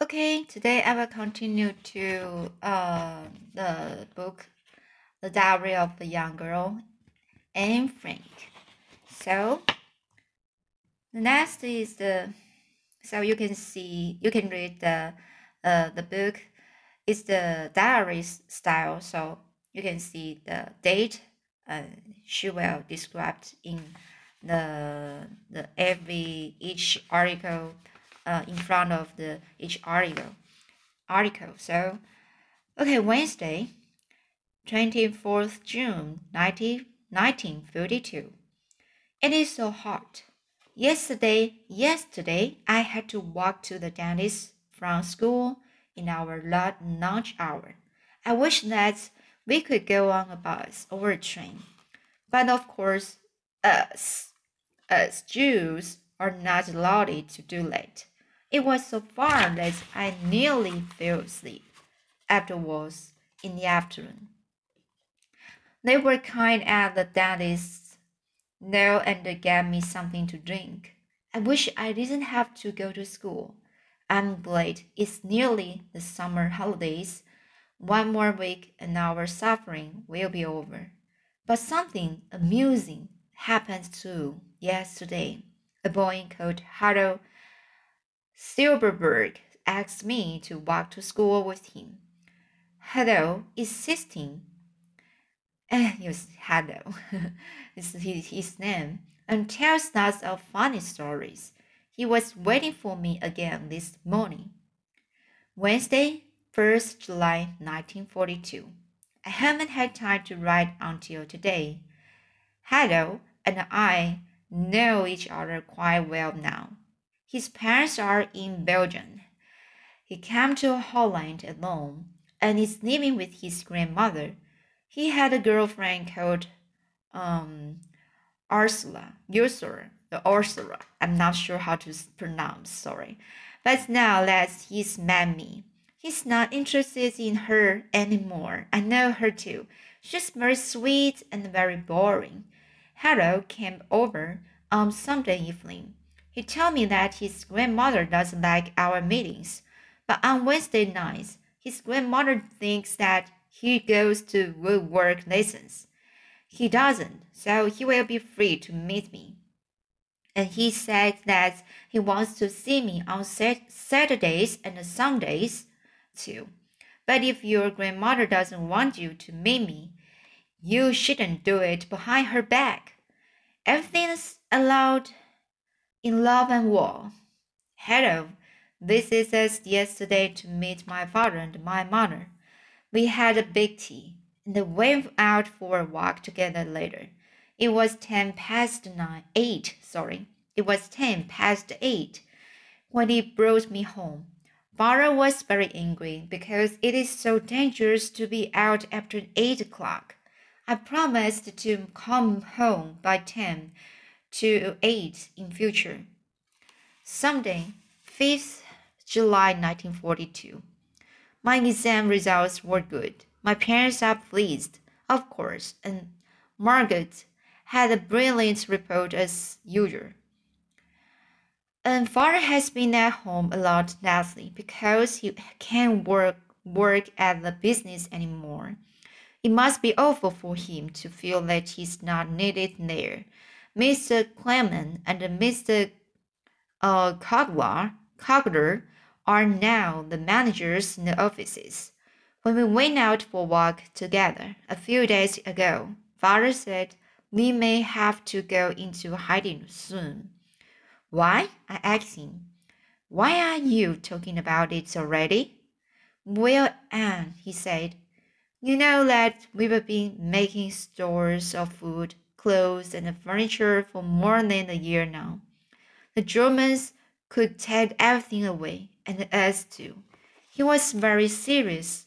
Okay, today I will continue to uh, the book The Diary of a Young Girl, Anne Frank. So, the next is the, so you can see, you can read the, uh, the book is the diary style. So you can see the date uh, she will describe in the, the every, each article uh, in front of the each article. Article. So, okay, Wednesday, 24th June 19, 1932. It is so hot. Yesterday, yesterday, I had to walk to the dentist from school in our lunch hour. I wish that we could go on a bus or a train. But of course, us, us Jews, are not allowed to do that. It was so far that I nearly fell asleep afterwards in the afternoon. They were kind at the dentist's, no, and they gave me something to drink. I wish I didn't have to go to school. I'm glad it's nearly the summer holidays. One more week and our suffering will be over. But something amusing happened too yesterday. A boy called Harold Silverberg asked me to walk to school with him. Hello, insisting. Uh, yes, hello, is his, his name, and tells lots of funny stories. He was waiting for me again this morning. Wednesday, 1st July 1942. I haven't had time to write until today. Hello and I know each other quite well now. His parents are in Belgium. He came to Holland alone and is living with his grandmother. He had a girlfriend called um, Ursula, Ursula, the Ursula. I'm not sure how to pronounce, sorry. But now that he's met me, he's not interested in her anymore. I know her too. She's very sweet and very boring. Harold came over on Sunday evening. He told me that his grandmother doesn't like our meetings, but on Wednesday nights, his grandmother thinks that he goes to woodwork lessons. He doesn't, so he will be free to meet me. And he said that he wants to see me on Saturdays and Sundays too. But if your grandmother doesn't want you to meet me, you shouldn't do it behind her back. Everything's allowed in love and war. Hello, this is us yesterday to meet my father and my mother. We had a big tea and they went out for a walk together later. It was ten past nine, eight, sorry. It was ten past eight when he brought me home. Father was very angry because it is so dangerous to be out after eight o'clock. I promised to come home by ten to aid in future. Sunday, 5th July 1942. My exam results were good. My parents are pleased, of course, and Margaret had a brilliant report as usual. And father has been at home a lot lately because he can't work work at the business anymore. It must be awful for him to feel that he's not needed there. Mr. Clement and Mr. Uh, Kugler, Kugler are now the managers in the offices. When we went out for a walk together a few days ago, father said we may have to go into hiding soon. Why? I asked him. Why are you talking about it already? Well, Anne, he said, you know that we've been making stores of food clothes, and furniture for more than a year now. The Germans could take everything away, and us too. He was very serious.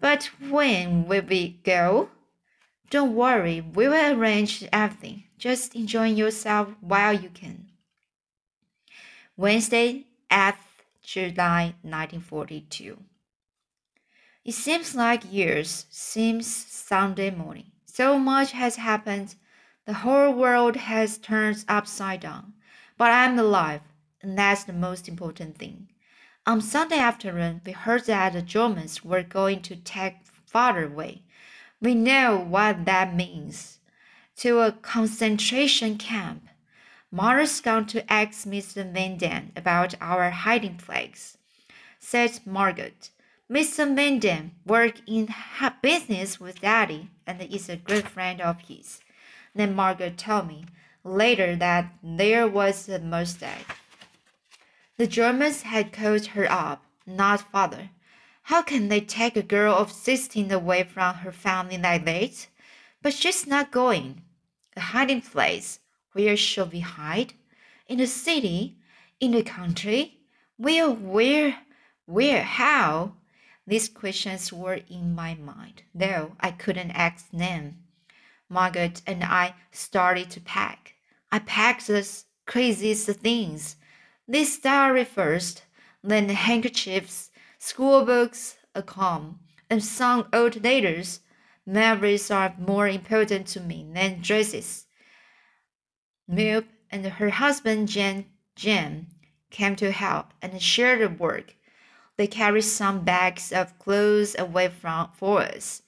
But when will we go? Don't worry, we will arrange everything. Just enjoy yourself while you can. Wednesday, 8th July 1942. It seems like years, seems Sunday morning. So much has happened. The whole world has turned upside down. But I'm alive, and that's the most important thing. On Sunday afternoon, we heard that the Germans were going to take father away. We know what that means. To a concentration camp. Mother's gone to ask Mr. Menden about our hiding place, said Margaret. Mr. Menden worked in business with Daddy and is a great friend of his. Then Margaret told me later that there was a mistake. The Germans had called her up, not father. How can they take a girl of sixteen away from her family like that? But she's not going. A hiding place. Where shall we hide? In the city? In the country? Where, where, where, how? These questions were in my mind, though I couldn't ask them. Margaret and I started to pack. I packed the craziest things. This diary first, then the handkerchiefs, school books, a comb, and some old letters. Memories are more important to me than dresses. Miep and her husband Jen, Jen came to help and shared the work. They carried some bags of clothes away from for us.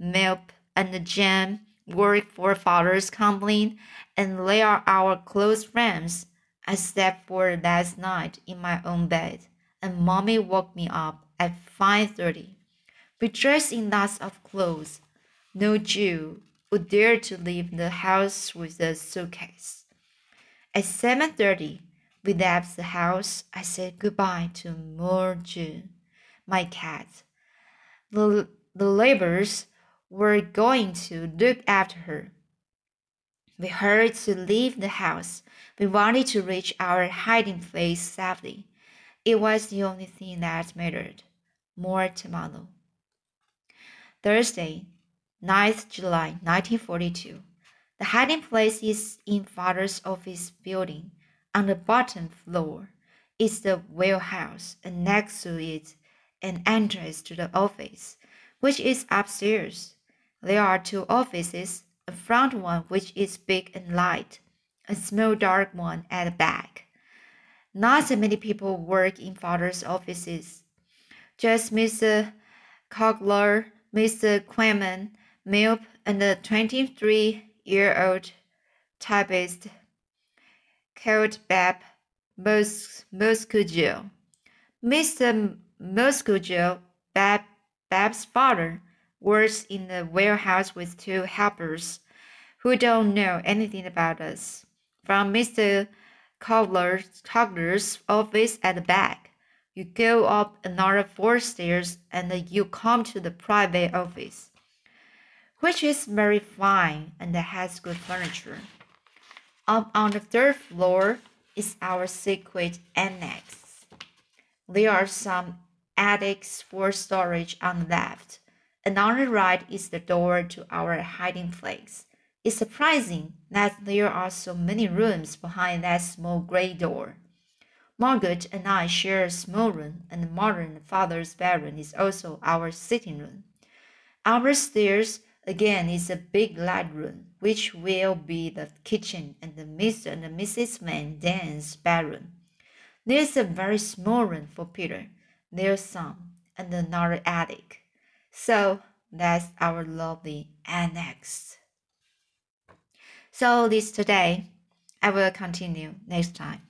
Miep and Jen worked for father's company and lay out our clothes frames. I slept for last night in my own bed, and mommy woke me up at 5.30. We dressed in lots of clothes. No Jew would dare to leave the house with a suitcase. At 7.30, we left the house. I said goodbye to Morju, my cat. The, the laborers were going to look after her. We hurried to leave the house. We wanted to reach our hiding place safely. It was the only thing that mattered. More tomorrow. Thursday, 9th July 1942. The hiding place is in father's office building. On the bottom floor is the warehouse, and next to it, an entrance to the office, which is upstairs. There are two offices a front one which is big and light, a small dark one at the back. Not so many people work in father's offices. Just Mr. Kugler, Mr. Quammen, Miep, and the 23 year old typist called Bab Muscujo. Mr. Muscujo, Bab, Bab's father, works in the warehouse with two helpers who don't know anything about us. From Mr. Kugler's office at the back, you go up another four stairs and you come to the private office, which is very fine and has good furniture. Up on the third floor is our secret annex. There are some attics for storage on the left, and on the right is the door to our hiding place. It's surprising that there are so many rooms behind that small gray door. Margaret and I share a small room, and mother and father's bedroom is also our sitting room. Our stairs Again, is a big light room, which will be the kitchen and the Mr. and Mrs. Menden's bedroom. There's a very small room for Peter, their son, and another attic. So that's our lovely annex. So this today, I will continue next time.